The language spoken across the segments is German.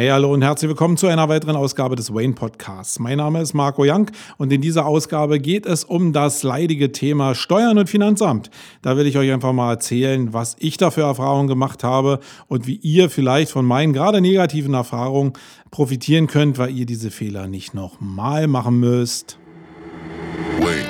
Hey, hallo und herzlich willkommen zu einer weiteren Ausgabe des Wayne Podcasts. Mein Name ist Marco Young und in dieser Ausgabe geht es um das leidige Thema Steuern und Finanzamt. Da will ich euch einfach mal erzählen, was ich da für Erfahrungen gemacht habe und wie ihr vielleicht von meinen gerade negativen Erfahrungen profitieren könnt, weil ihr diese Fehler nicht nochmal machen müsst. Wayne.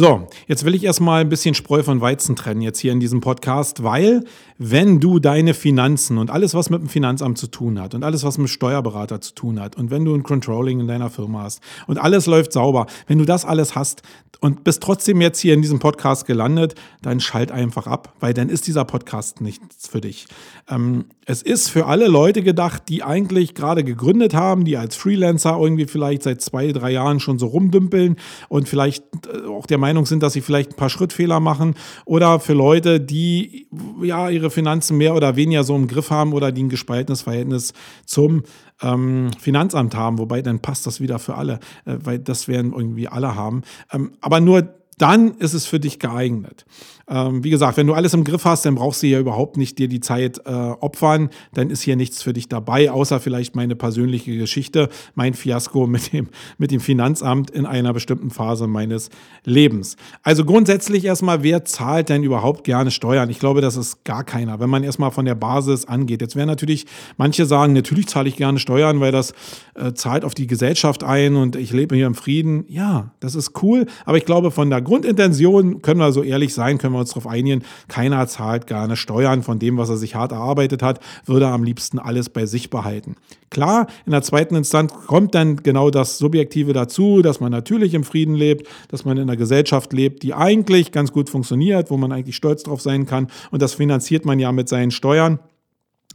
so, jetzt will ich erstmal ein bisschen Spreu von Weizen trennen jetzt hier in diesem Podcast, weil wenn du deine Finanzen und alles, was mit dem Finanzamt zu tun hat und alles, was mit dem Steuerberater zu tun hat und wenn du ein Controlling in deiner Firma hast und alles läuft sauber, wenn du das alles hast und bist trotzdem jetzt hier in diesem Podcast gelandet, dann schalt einfach ab, weil dann ist dieser Podcast nichts für dich. Ähm, es ist für alle Leute gedacht, die eigentlich gerade gegründet haben, die als Freelancer irgendwie vielleicht seit zwei, drei Jahren schon so rumdümpeln und vielleicht äh, auch der Meinung sind, dass sie vielleicht ein paar Schrittfehler machen oder für Leute, die ja ihre Finanzen mehr oder weniger so im Griff haben oder die ein gespaltenes Verhältnis zum ähm, Finanzamt haben, wobei dann passt das wieder für alle, äh, weil das werden irgendwie alle haben. Ähm, aber nur dann ist es für dich geeignet. Ähm, wie gesagt, wenn du alles im Griff hast, dann brauchst du ja überhaupt nicht dir die Zeit äh, opfern. Dann ist hier nichts für dich dabei, außer vielleicht meine persönliche Geschichte, mein Fiasko mit dem, mit dem Finanzamt in einer bestimmten Phase meines Lebens. Also grundsätzlich erstmal, wer zahlt denn überhaupt gerne Steuern? Ich glaube, das ist gar keiner, wenn man erstmal von der Basis angeht. Jetzt werden natürlich manche sagen, natürlich zahle ich gerne Steuern, weil das äh, zahlt auf die Gesellschaft ein und ich lebe hier im Frieden. Ja, das ist cool, aber ich glaube, von der Grundintention können wir so ehrlich sein, können wir uns darauf einigen, keiner zahlt gerne Steuern von dem, was er sich hart erarbeitet hat, würde am liebsten alles bei sich behalten. Klar, in der zweiten Instanz kommt dann genau das Subjektive dazu, dass man natürlich im Frieden lebt, dass man in einer Gesellschaft lebt, die eigentlich ganz gut funktioniert, wo man eigentlich stolz drauf sein kann und das finanziert man ja mit seinen Steuern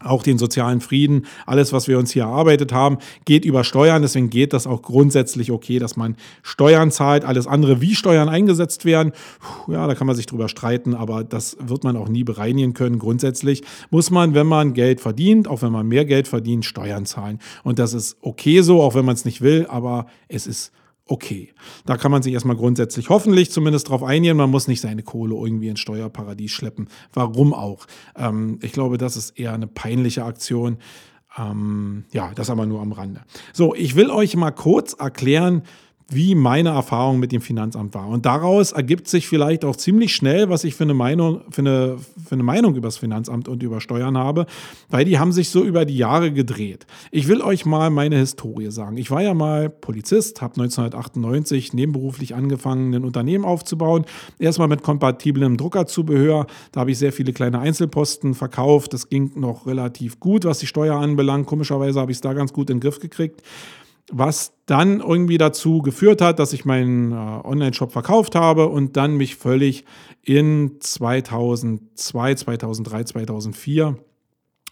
auch den sozialen Frieden, alles, was wir uns hier erarbeitet haben, geht über Steuern. Deswegen geht das auch grundsätzlich okay, dass man Steuern zahlt. Alles andere, wie Steuern eingesetzt werden, ja, da kann man sich drüber streiten, aber das wird man auch nie bereinigen können. Grundsätzlich muss man, wenn man Geld verdient, auch wenn man mehr Geld verdient, Steuern zahlen. Und das ist okay so, auch wenn man es nicht will, aber es ist okay. Da kann man sich erstmal grundsätzlich hoffentlich zumindest darauf einigen. Man muss nicht seine Kohle irgendwie ins Steuerparadies schleppen. Warum auch? Ähm, ich glaube, das ist eher eine peinliche Aktion. Ähm, ja, das aber nur am Rande. So, ich will euch mal kurz erklären, wie meine Erfahrung mit dem Finanzamt war. Und daraus ergibt sich vielleicht auch ziemlich schnell, was ich für eine Meinung, für eine, für eine Meinung über das Finanzamt und über Steuern habe, weil die haben sich so über die Jahre gedreht. Ich will euch mal meine Historie sagen. Ich war ja mal Polizist, habe 1998 nebenberuflich angefangen, ein Unternehmen aufzubauen. Erstmal mit kompatiblem Druckerzubehör. Da habe ich sehr viele kleine Einzelposten verkauft. Das ging noch relativ gut, was die Steuer anbelangt. Komischerweise habe ich es da ganz gut in den Griff gekriegt was dann irgendwie dazu geführt hat, dass ich meinen äh, Online-Shop verkauft habe und dann mich völlig in 2002, 2003, 2004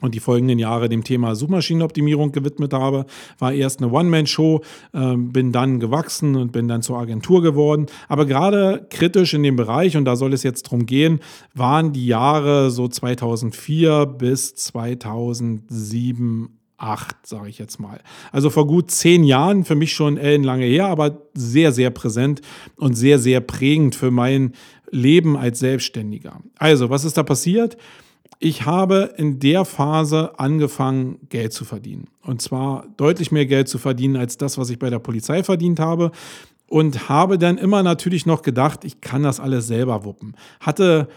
und die folgenden Jahre dem Thema Suchmaschinenoptimierung gewidmet habe. War erst eine One-Man-Show, äh, bin dann gewachsen und bin dann zur Agentur geworden. Aber gerade kritisch in dem Bereich, und da soll es jetzt drum gehen, waren die Jahre so 2004 bis 2007, acht, sage ich jetzt mal. Also vor gut zehn Jahren, für mich schon ellenlange her, aber sehr, sehr präsent und sehr, sehr prägend für mein Leben als Selbstständiger. Also, was ist da passiert? Ich habe in der Phase angefangen, Geld zu verdienen. Und zwar deutlich mehr Geld zu verdienen als das, was ich bei der Polizei verdient habe. Und habe dann immer natürlich noch gedacht, ich kann das alles selber wuppen. Hatte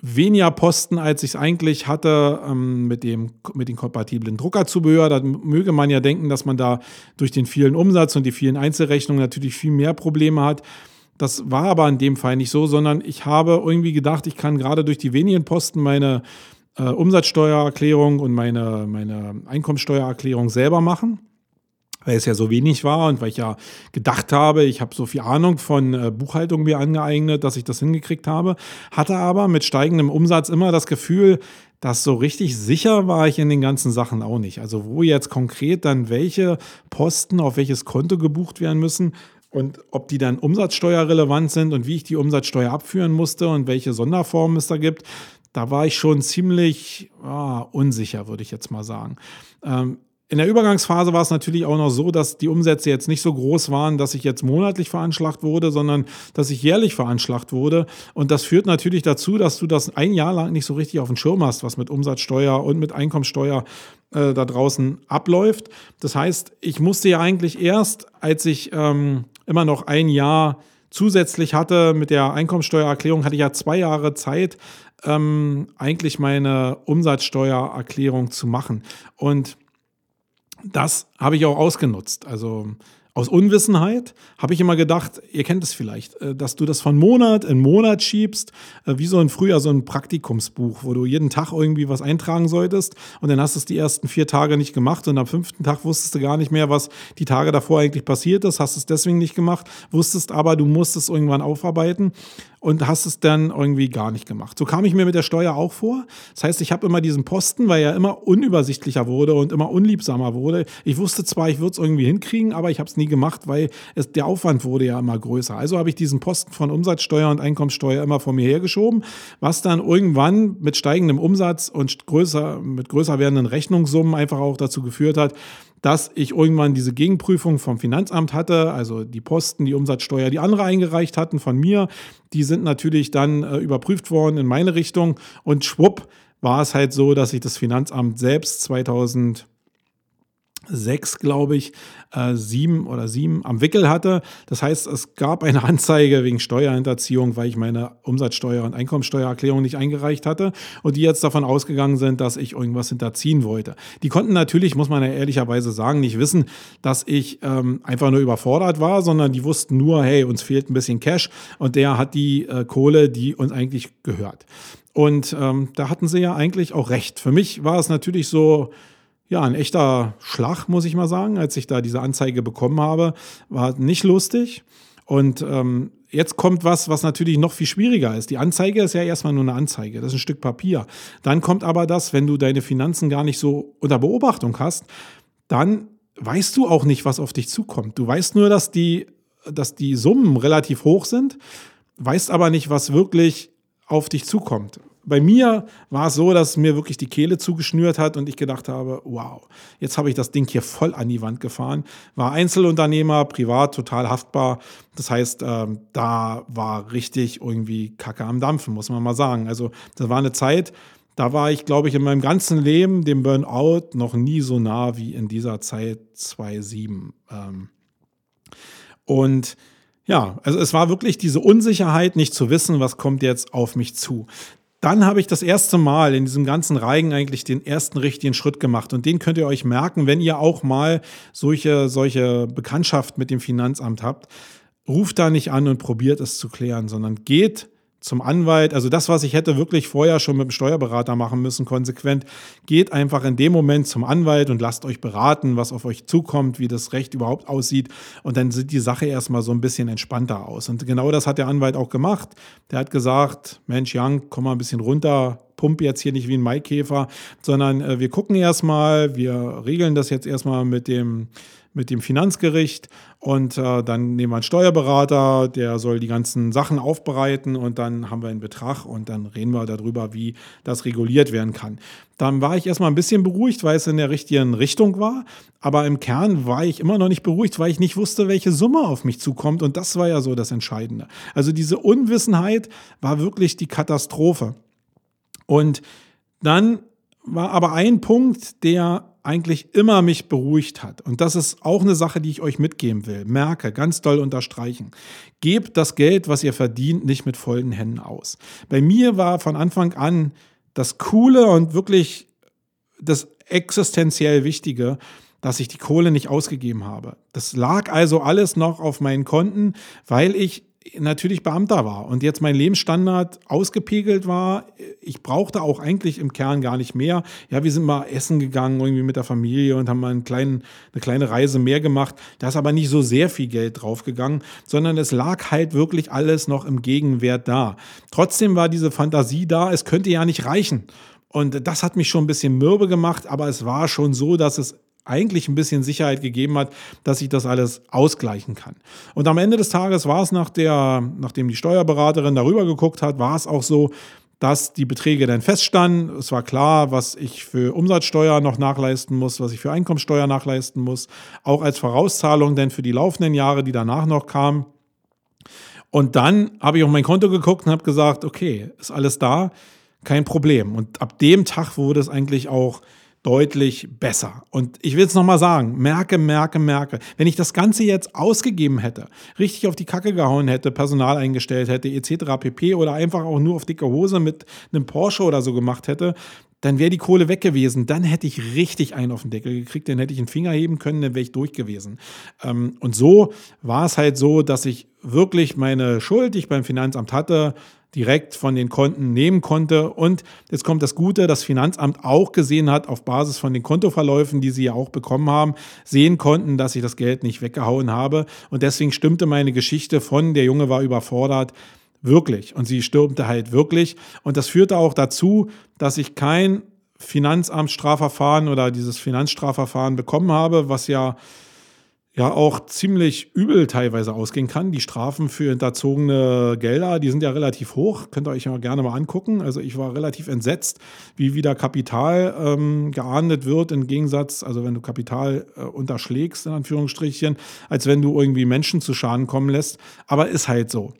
weniger Posten, als ich es eigentlich hatte ähm, mit, dem, mit den kompatiblen Druckerzubehör. Da möge man ja denken, dass man da durch den vielen Umsatz und die vielen Einzelrechnungen natürlich viel mehr Probleme hat. Das war aber in dem Fall nicht so, sondern ich habe irgendwie gedacht, ich kann gerade durch die wenigen Posten meine äh, Umsatzsteuererklärung und meine, meine Einkommensteuererklärung selber machen weil es ja so wenig war und weil ich ja gedacht habe, ich habe so viel Ahnung von äh, Buchhaltung mir angeeignet, dass ich das hingekriegt habe, hatte aber mit steigendem Umsatz immer das Gefühl, dass so richtig sicher war ich in den ganzen Sachen auch nicht. Also wo jetzt konkret dann welche Posten auf welches Konto gebucht werden müssen und ob die dann umsatzsteuerrelevant sind und wie ich die Umsatzsteuer abführen musste und welche Sonderformen es da gibt, da war ich schon ziemlich ah, unsicher, würde ich jetzt mal sagen. Ähm, in der Übergangsphase war es natürlich auch noch so, dass die Umsätze jetzt nicht so groß waren, dass ich jetzt monatlich veranschlagt wurde, sondern dass ich jährlich veranschlagt wurde. Und das führt natürlich dazu, dass du das ein Jahr lang nicht so richtig auf dem Schirm hast, was mit Umsatzsteuer und mit Einkommensteuer äh, da draußen abläuft. Das heißt, ich musste ja eigentlich erst, als ich ähm, immer noch ein Jahr zusätzlich hatte mit der Einkommensteuererklärung, hatte ich ja zwei Jahre Zeit, ähm, eigentlich meine Umsatzsteuererklärung zu machen. Und das habe ich auch ausgenutzt. Also aus Unwissenheit habe ich immer gedacht, ihr kennt es vielleicht, äh, dass du das von Monat in Monat schiebst, äh, wie so ein früher so ein Praktikumsbuch, wo du jeden Tag irgendwie was eintragen solltest und dann hast du es die ersten vier Tage nicht gemacht und am fünften Tag wusstest du gar nicht mehr, was die Tage davor eigentlich passiert ist, hast es deswegen nicht gemacht, wusstest aber, du musst es irgendwann aufarbeiten und hast es dann irgendwie gar nicht gemacht. So kam ich mir mit der Steuer auch vor. Das heißt, ich habe immer diesen Posten, weil er immer unübersichtlicher wurde und immer unliebsamer wurde. Ich wusste zwar, ich würde es irgendwie hinkriegen, aber ich habe es nie gemacht, weil es, der Aufwand wurde ja immer größer. Also habe ich diesen Posten von Umsatzsteuer und Einkommensteuer immer vor mir hergeschoben, was dann irgendwann mit steigendem Umsatz und größer, mit größer werdenden Rechnungssummen einfach auch dazu geführt hat, dass ich irgendwann diese Gegenprüfung vom Finanzamt hatte, also die Posten, die Umsatzsteuer, die andere eingereicht hatten von mir, die sind natürlich dann äh, überprüft worden in meine Richtung. Und schwupp war es halt so, dass ich das Finanzamt selbst 2000 sechs, glaube ich, äh, sieben oder sieben am Wickel hatte. Das heißt, es gab eine Anzeige wegen Steuerhinterziehung, weil ich meine Umsatzsteuer- und Einkommensteuererklärung nicht eingereicht hatte und die jetzt davon ausgegangen sind, dass ich irgendwas hinterziehen wollte. Die konnten natürlich, muss man ja ehrlicherweise sagen, nicht wissen, dass ich ähm, einfach nur überfordert war, sondern die wussten nur, hey, uns fehlt ein bisschen Cash und der hat die äh, Kohle, die uns eigentlich gehört. Und ähm, da hatten sie ja eigentlich auch recht. Für mich war es natürlich so, ja, ein echter Schlag, muss ich mal sagen, als ich da diese Anzeige bekommen habe. War nicht lustig. Und ähm, jetzt kommt was, was natürlich noch viel schwieriger ist. Die Anzeige ist ja erstmal nur eine Anzeige, das ist ein Stück Papier. Dann kommt aber das, wenn du deine Finanzen gar nicht so unter Beobachtung hast, dann weißt du auch nicht, was auf dich zukommt. Du weißt nur, dass die, dass die Summen relativ hoch sind, weißt aber nicht, was wirklich auf dich zukommt bei mir war es so, dass mir wirklich die Kehle zugeschnürt hat und ich gedacht habe, wow, jetzt habe ich das Ding hier voll an die Wand gefahren. War Einzelunternehmer, privat total haftbar. Das heißt, ähm, da war richtig irgendwie Kacke am Dampfen, muss man mal sagen. Also das war eine Zeit, da war ich, glaube ich, in meinem ganzen Leben dem Burnout noch nie so nah wie in dieser Zeit 2007. Ähm, und ja, also es war wirklich diese Unsicherheit, nicht zu wissen, was kommt jetzt auf mich zu dann habe ich das erste Mal in diesem ganzen Reigen eigentlich den ersten richtigen Schritt gemacht. Und den könnt ihr euch merken, wenn ihr auch mal solche, solche Bekanntschaft mit dem Finanzamt habt. Ruft da nicht an und probiert es zu klären, sondern geht zum Anwalt, also das, was ich hätte wirklich vorher schon mit dem Steuerberater machen müssen, konsequent, geht einfach in dem Moment zum Anwalt und lasst euch beraten, was auf euch zukommt, wie das Recht überhaupt aussieht. Und dann sieht die Sache erstmal so ein bisschen entspannter aus. Und genau das hat der Anwalt auch gemacht. Der hat gesagt, Mensch, Young, komm mal ein bisschen runter, pump jetzt hier nicht wie ein Maikäfer, sondern äh, wir gucken erstmal, wir regeln das jetzt erstmal mit dem mit dem Finanzgericht und äh, dann nehmen wir einen Steuerberater, der soll die ganzen Sachen aufbereiten und dann haben wir einen Betrag und dann reden wir darüber, wie das reguliert werden kann. Dann war ich erstmal ein bisschen beruhigt, weil es in der richtigen Richtung war, aber im Kern war ich immer noch nicht beruhigt, weil ich nicht wusste, welche Summe auf mich zukommt und das war ja so das Entscheidende. Also diese Unwissenheit war wirklich die Katastrophe. Und dann war aber ein Punkt, der eigentlich immer mich beruhigt hat. Und das ist auch eine Sache, die ich euch mitgeben will. Merke, ganz doll unterstreichen. Gebt das Geld, was ihr verdient, nicht mit vollen Händen aus. Bei mir war von Anfang an das Coole und wirklich das existenziell Wichtige, dass ich die Kohle nicht ausgegeben habe. Das lag also alles noch auf meinen Konten, weil ich natürlich Beamter war und jetzt mein Lebensstandard ausgepegelt war. Ich brauchte auch eigentlich im Kern gar nicht mehr. Ja, wir sind mal essen gegangen irgendwie mit der Familie und haben mal einen kleinen, eine kleine Reise mehr gemacht. Da ist aber nicht so sehr viel Geld draufgegangen, sondern es lag halt wirklich alles noch im Gegenwert da. Trotzdem war diese Fantasie da, es könnte ja nicht reichen. Und das hat mich schon ein bisschen mürbe gemacht, aber es war schon so, dass es eigentlich ein bisschen Sicherheit gegeben hat, dass ich das alles ausgleichen kann. Und am Ende des Tages war es nach der, nachdem die Steuerberaterin darüber geguckt hat, war es auch so, dass die Beträge dann feststanden. Es war klar, was ich für Umsatzsteuer noch nachleisten muss, was ich für Einkommensteuer nachleisten muss, auch als Vorauszahlung denn für die laufenden Jahre, die danach noch kamen. Und dann habe ich auf mein Konto geguckt und habe gesagt, okay, ist alles da, kein Problem. Und ab dem Tag wurde es eigentlich auch deutlich besser. Und ich will es nochmal sagen, merke, merke, merke. Wenn ich das Ganze jetzt ausgegeben hätte, richtig auf die Kacke gehauen hätte, Personal eingestellt hätte, etc. pp. oder einfach auch nur auf dicke Hose mit einem Porsche oder so gemacht hätte, dann wäre die Kohle weg gewesen. Dann hätte ich richtig einen auf den Deckel gekriegt, dann hätte ich einen Finger heben können, dann wäre ich durch gewesen. Ähm, und so war es halt so, dass ich wirklich meine Schuld, die ich beim Finanzamt hatte, direkt von den Konten nehmen konnte. Und jetzt kommt das Gute, das Finanzamt auch gesehen hat, auf Basis von den Kontoverläufen, die sie ja auch bekommen haben, sehen konnten, dass ich das Geld nicht weggehauen habe. Und deswegen stimmte meine Geschichte von der Junge war überfordert wirklich. Und sie stürmte halt wirklich. Und das führte auch dazu, dass ich kein Finanzamtsstrafverfahren oder dieses Finanzstrafverfahren bekommen habe, was ja ja auch ziemlich übel teilweise ausgehen kann. Die Strafen für hinterzogene Gelder, die sind ja relativ hoch. Könnt ihr euch ja gerne mal angucken. Also ich war relativ entsetzt, wie wieder Kapital ähm, geahndet wird, im Gegensatz, also wenn du Kapital äh, unterschlägst, in Anführungsstrichen, als wenn du irgendwie Menschen zu Schaden kommen lässt. Aber ist halt so.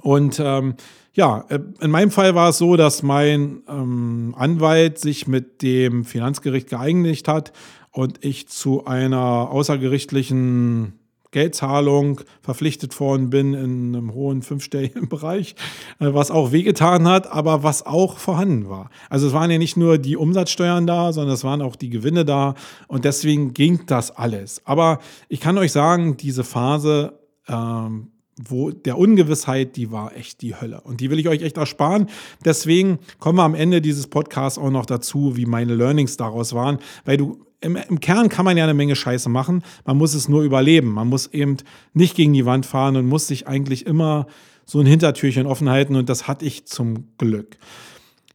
Und ähm, ja, äh, in meinem Fall war es so, dass mein ähm, Anwalt sich mit dem Finanzgericht geeinigt hat und ich zu einer außergerichtlichen Geldzahlung verpflichtet worden bin in einem hohen fünfstelligen Bereich, äh, was auch wehgetan hat, aber was auch vorhanden war. Also es waren ja nicht nur die Umsatzsteuern da, sondern es waren auch die Gewinne da und deswegen ging das alles. Aber ich kann euch sagen, diese Phase ähm, wo der Ungewissheit, die war echt die Hölle. Und die will ich euch echt ersparen. Deswegen kommen wir am Ende dieses Podcasts auch noch dazu, wie meine Learnings daraus waren, weil du im, im, Kern kann man ja eine Menge Scheiße machen. Man muss es nur überleben. Man muss eben nicht gegen die Wand fahren und muss sich eigentlich immer so ein Hintertürchen offen halten. Und das hatte ich zum Glück.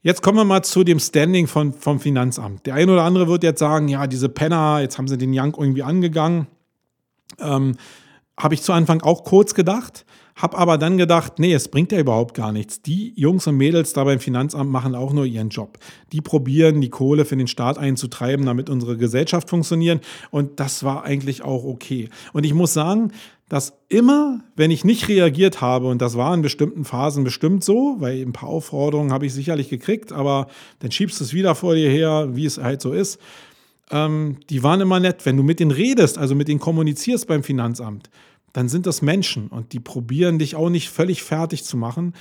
Jetzt kommen wir mal zu dem Standing von, vom Finanzamt. Der eine oder andere wird jetzt sagen, ja, diese Penner, jetzt haben sie den Young irgendwie angegangen. Ähm, Habe ich zu Anfang auch kurz gedacht. Hab aber dann gedacht, nee, es bringt ja überhaupt gar nichts. Die Jungs und Mädels da beim Finanzamt machen auch nur ihren Job. Die probieren, die Kohle für den Staat einzutreiben, damit unsere Gesellschaft funktioniert. Und das war eigentlich auch okay. Und ich muss sagen, dass immer, wenn ich nicht reagiert habe, und das war in bestimmten Phasen bestimmt so, weil ein paar Aufforderungen habe ich sicherlich gekriegt, aber dann schiebst du es wieder vor dir her, wie es halt so ist. Ähm, die waren immer nett. Wenn du mit denen redest, also mit denen kommunizierst beim Finanzamt, dann sind das Menschen und die probieren dich auch nicht völlig fertig zu machen.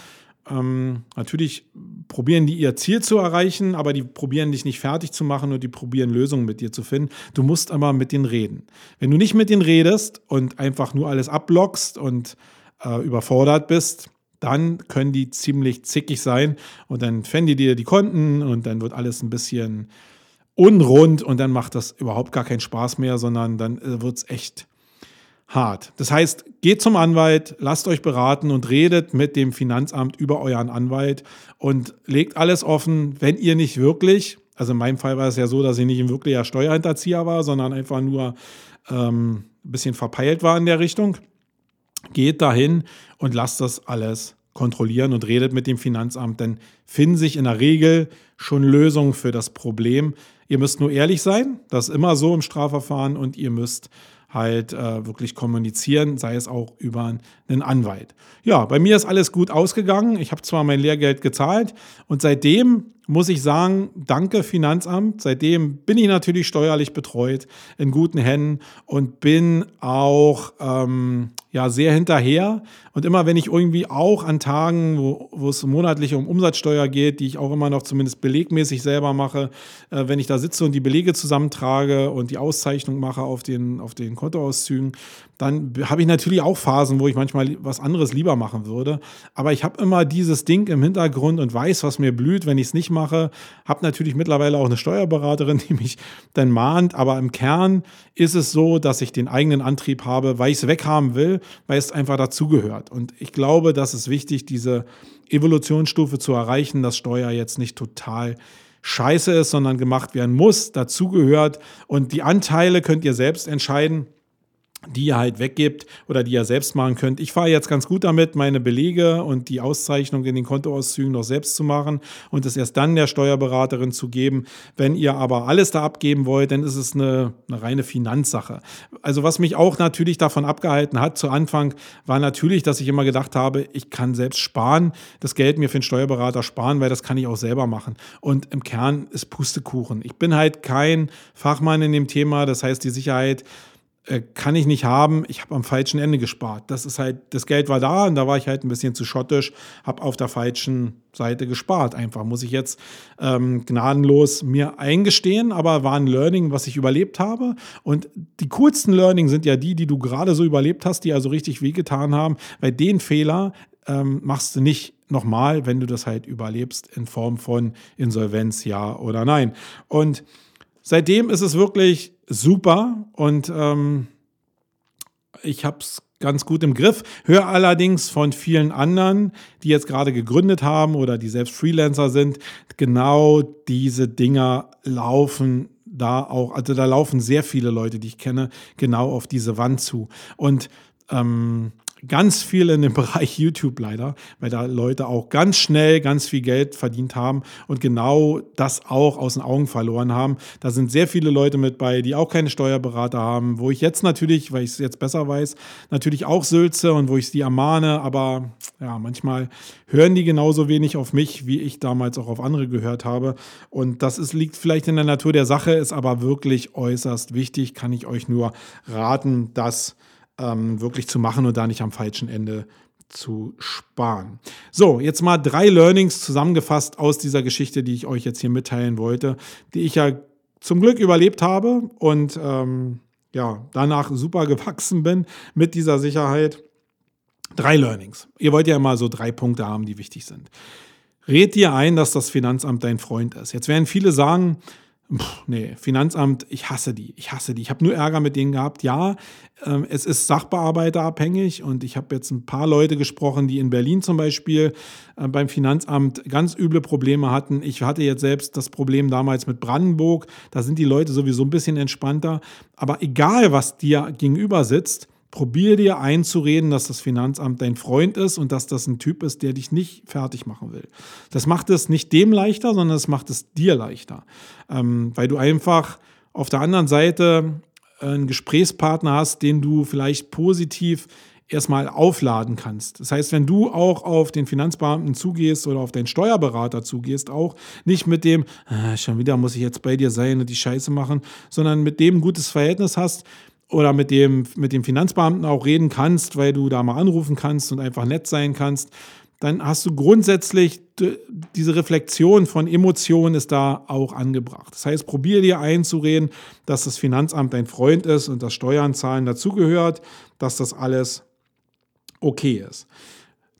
Ähm, natürlich probieren die ihr Ziel zu erreichen, aber die probieren dich nicht fertig zu machen und die probieren Lösungen mit dir zu finden. Du musst aber mit denen reden. Wenn du nicht mit denen redest und einfach nur alles abblockst und äh, überfordert bist, dann können die ziemlich zickig sein und dann fänden die dir die Konten und dann wird alles ein bisschen unrund und dann macht das überhaupt gar keinen Spaß mehr, sondern dann äh, wird es echt hart. Das heißt, geht zum Anwalt, lasst euch beraten und redet mit dem Finanzamt über euren Anwalt und legt alles offen, wenn ihr nicht wirklich, also in meinem Fall war es ja so, dass ich nicht ein wirklicher Steuerhinterzieher war, sondern einfach nur ähm, ein bisschen verpeilt war in der Richtung. Geht dahin und lasst das alles kontrollieren und redet mit dem Finanzamt, denn finden sich in der Regel schon Lösungen für das Problem. Ihr müsst nur ehrlich sein, das ist immer so im Strafverfahren und ihr müsst halt äh, wirklich kommunizieren, sei es auch über einen Anwalt. Ja, bei mir ist alles gut ausgegangen. Ich habe zwar mein Lehrgeld gezahlt und seitdem muss ich sagen, danke Finanzamt. Seitdem bin ich natürlich steuerlich betreut, in guten Händen und bin auch ähm, ja, sehr hinterher. Und immer wenn ich irgendwie auch an Tagen, wo, es monatlich um Umsatzsteuer geht, die ich auch immer noch zumindest belegmäßig selber mache, äh, wenn ich da sitze und die Belege zusammentrage und die Auszeichnung mache auf den, auf den Kontoauszügen, dann habe ich natürlich auch Phasen, wo ich manchmal was anderes lieber machen würde. Aber ich habe immer dieses Ding im Hintergrund und weiß, was mir blüht, wenn ich es nicht mache. Habe natürlich mittlerweile auch eine Steuerberaterin, die mich dann mahnt. Aber im Kern ist es so, dass ich den eigenen Antrieb habe, weil ich es weghaben will, weil es einfach dazugehört. Und ich glaube, das ist wichtig, diese Evolutionsstufe zu erreichen, dass Steuer jetzt nicht total scheiße ist, sondern gemacht werden muss, dazugehört. Und die Anteile könnt ihr selbst entscheiden die ihr halt weggibt oder die ihr selbst machen könnt. Ich fahre jetzt ganz gut damit, meine Belege und die Auszeichnung in den Kontoauszügen noch selbst zu machen und es erst dann der Steuerberaterin zu geben. Wenn ihr aber alles da abgeben wollt, dann ist es eine, eine reine Finanzsache. Also was mich auch natürlich davon abgehalten hat zu Anfang, war natürlich, dass ich immer gedacht habe, ich kann selbst sparen, das Geld mir für den Steuerberater sparen, weil das kann ich auch selber machen. Und im Kern ist Pustekuchen. Ich bin halt kein Fachmann in dem Thema, das heißt die Sicherheit äh, kann ich nicht haben, ich habe am falschen Ende gespart. Das ist halt, das Geld war da und da war ich halt ein bisschen zu schottisch, habe auf der falschen Seite gespart. Einfach muss ich jetzt ähm, gnadenlos mir eingestehen, aber war ein Learning, was ich überlebt habe. Und die coolsten Learning sind ja die, die du gerade so überlebt hast, die also richtig wehgetan haben, weil den Fehler ähm, machst du nicht nochmal, wenn du das halt überlebst in Form von Insolvenz, ja oder nein. Und seitdem ist es wirklich super und ähm, ich habe es ganz gut im Griff. Höre allerdings von vielen anderen, die jetzt gerade gegründet haben oder die selbst Freelancer sind, genau diese Dinger laufen da auch, also da laufen sehr viele Leute, die ich kenne, genau auf diese Wand zu. Und ähm, ganz viel in dem Bereich YouTube leider, weil da Leute auch ganz schnell ganz viel Geld verdient haben und genau das auch aus den Augen verloren haben. Da sind sehr viele Leute mit bei, die auch keine Steuerberater haben, wo ich jetzt natürlich, weil ich es jetzt besser weiß, natürlich auch sülze und wo ich sie ermahne, aber ja, manchmal hören die genauso wenig auf mich, wie ich damals auch auf andere gehört habe. Und das ist, liegt vielleicht in der Natur der Sache, ist aber wirklich äußerst wichtig, kann ich euch nur raten, dass ähm, wirklich zu machen und da nicht am falschen Ende zu sparen. So, jetzt mal drei Learnings zusammengefasst aus dieser Geschichte, die ich euch jetzt hier mitteilen wollte, die ich ja zum Glück überlebt habe und ähm, ja, danach super gewachsen bin mit dieser Sicherheit. Drei Learnings. Ihr wollt ja immer so drei Punkte haben, die wichtig sind. Red dir ein, dass das Finanzamt dein Freund ist. Jetzt werden viele sagen, Puh, nee, Finanzamt, ich hasse die. Ich hasse die. Ich habe nur Ärger mit denen gehabt. Ja, äh, es ist sachbearbeiterabhängig und ich habe jetzt ein paar Leute gesprochen, die in Berlin zum Beispiel äh, beim Finanzamt ganz üble Probleme hatten. Ich hatte jetzt selbst das Problem damals mit Brandenburg. Da sind die Leute sowieso ein bisschen entspannter. Aber egal, was dir gegenüber sitzt, Probier dir einzureden, dass das Finanzamt dein Freund ist und dass das ein Typ ist, der dich nicht fertig machen will. Das macht es nicht dem leichter, sondern es macht es dir leichter. Ähm, weil du einfach auf der anderen Seite einen Gesprächspartner hast, den du vielleicht positiv erstmal aufladen kannst. Das heißt, wenn du auch auf den Finanzbeamten zugehst oder auf deinen Steuerberater zugehst, auch nicht mit dem, ah, schon wieder muss ich jetzt bei dir sein und die Scheiße machen, sondern mit dem ein gutes Verhältnis hast, oder mit dem, mit dem Finanzbeamten auch reden kannst, weil du da mal anrufen kannst und einfach nett sein kannst, dann hast du grundsätzlich diese Reflexion von Emotionen ist da auch angebracht. Das heißt, probier dir einzureden, dass das Finanzamt dein Freund ist und dass Steuern zahlen dazugehört, dass das alles okay ist.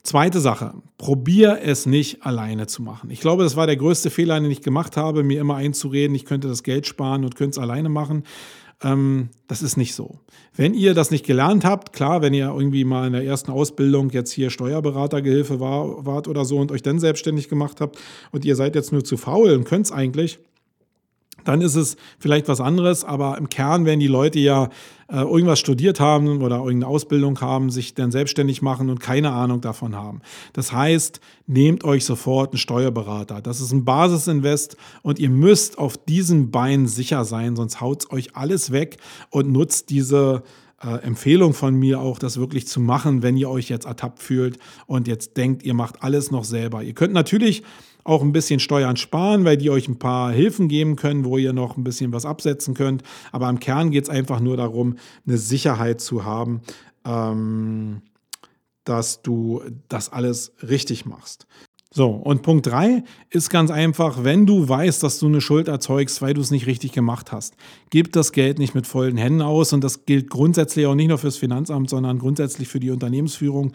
Zweite Sache, probier es nicht alleine zu machen. Ich glaube, das war der größte Fehler, den ich gemacht habe, mir immer einzureden, ich könnte das Geld sparen und könnte es alleine machen. Ähm, das ist nicht so. Wenn ihr das nicht gelernt habt, klar, wenn ihr irgendwie mal in der ersten Ausbildung jetzt hier Steuerberatergehilfe war, wart oder so und euch dann selbstständig gemacht habt und ihr seid jetzt nur zu faul und könnt es eigentlich, dann ist es vielleicht was anderes, aber im Kern werden die Leute ja äh, irgendwas studiert haben oder irgendeine Ausbildung haben, sich dann selbstständig machen und keine Ahnung davon haben. Das heißt, nehmt euch sofort einen Steuerberater. Das ist ein Basisinvest und ihr müsst auf diesen Beinen sicher sein, sonst haut euch alles weg und nutzt diese äh, Empfehlung von mir auch, das wirklich zu machen, wenn ihr euch jetzt ertappt fühlt und jetzt denkt, ihr macht alles noch selber. Ihr könnt natürlich auch ein bisschen Steuern sparen, weil die euch ein paar Hilfen geben können, wo ihr noch ein bisschen was absetzen könnt. Aber im Kern geht es einfach nur darum, eine Sicherheit zu haben, ähm, dass du das alles richtig machst. So, und Punkt 3 ist ganz einfach, wenn du weißt, dass du eine Schuld erzeugst, weil du es nicht richtig gemacht hast, gib das Geld nicht mit vollen Händen aus und das gilt grundsätzlich auch nicht nur fürs Finanzamt, sondern grundsätzlich für die Unternehmensführung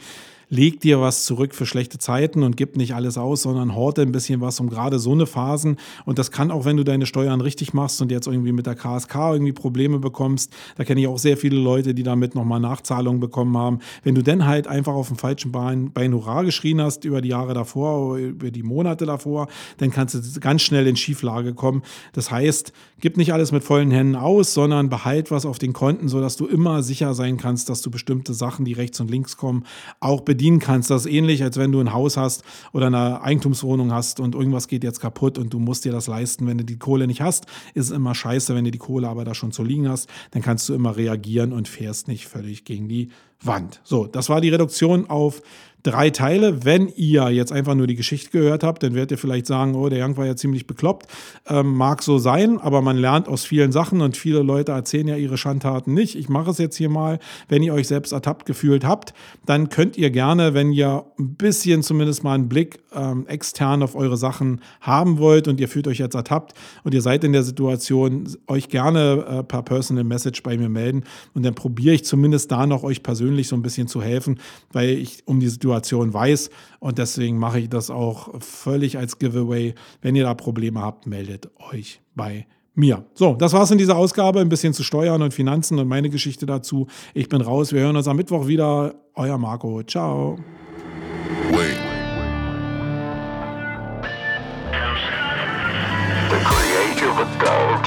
leg dir was zurück für schlechte Zeiten und gib nicht alles aus, sondern horte ein bisschen was um gerade so eine Phasen. Und das kann auch, wenn du deine Steuern richtig machst und jetzt irgendwie mit der KSK irgendwie Probleme bekommst. Da kenne ich auch sehr viele Leute, die damit nochmal Nachzahlungen bekommen haben. Wenn du dann halt einfach auf dem falschen Bein, Bein Hurra geschrien hast über die Jahre davor, über die Monate davor, dann kannst du ganz schnell in Schieflage kommen. Das heißt, gib nicht alles mit vollen Händen aus, sondern behalt was auf den Konten, sodass du immer sicher sein kannst, dass du bestimmte Sachen, die rechts und links kommen, auch bedienst bedienen kannst. Das ist ähnlich, als wenn du ein Haus hast oder eine Eigentumswohnung hast und irgendwas geht jetzt kaputt und du musst dir das leisten. Wenn du die Kohle nicht hast, ist es immer scheiße. Wenn du die Kohle aber da schon zu liegen hast, dann kannst du immer reagieren und fährst nicht völlig gegen die Wand. So, das war die Reduktion auf drei Teile. Wenn ihr jetzt einfach nur die Geschichte gehört habt, dann werdet ihr vielleicht sagen, oh, der Young war ja ziemlich bekloppt. Ähm, mag so sein, aber man lernt aus vielen Sachen und viele Leute erzählen ja ihre Schandtaten nicht. Ich mache es jetzt hier mal. Wenn ihr euch selbst ertappt gefühlt habt, dann könnt ihr gerne, wenn ihr ein bisschen zumindest mal einen Blick ähm, extern auf eure Sachen haben wollt und ihr fühlt euch jetzt ertappt und ihr seid in der Situation, euch gerne äh, per Personal Message bei mir melden und dann probiere ich zumindest da noch euch persönlich so ein bisschen zu helfen, weil ich um die Situation Situation weiß. Und deswegen mache ich das auch völlig als Giveaway. Wenn ihr da Probleme habt, meldet euch bei mir. So, das war's in dieser Ausgabe. Ein bisschen zu Steuern und Finanzen und meine Geschichte dazu. Ich bin raus. Wir hören uns am Mittwoch wieder. Euer Marco. Ciao. Wait. The creative adult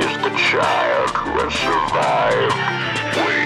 is the child who has survived. Wait.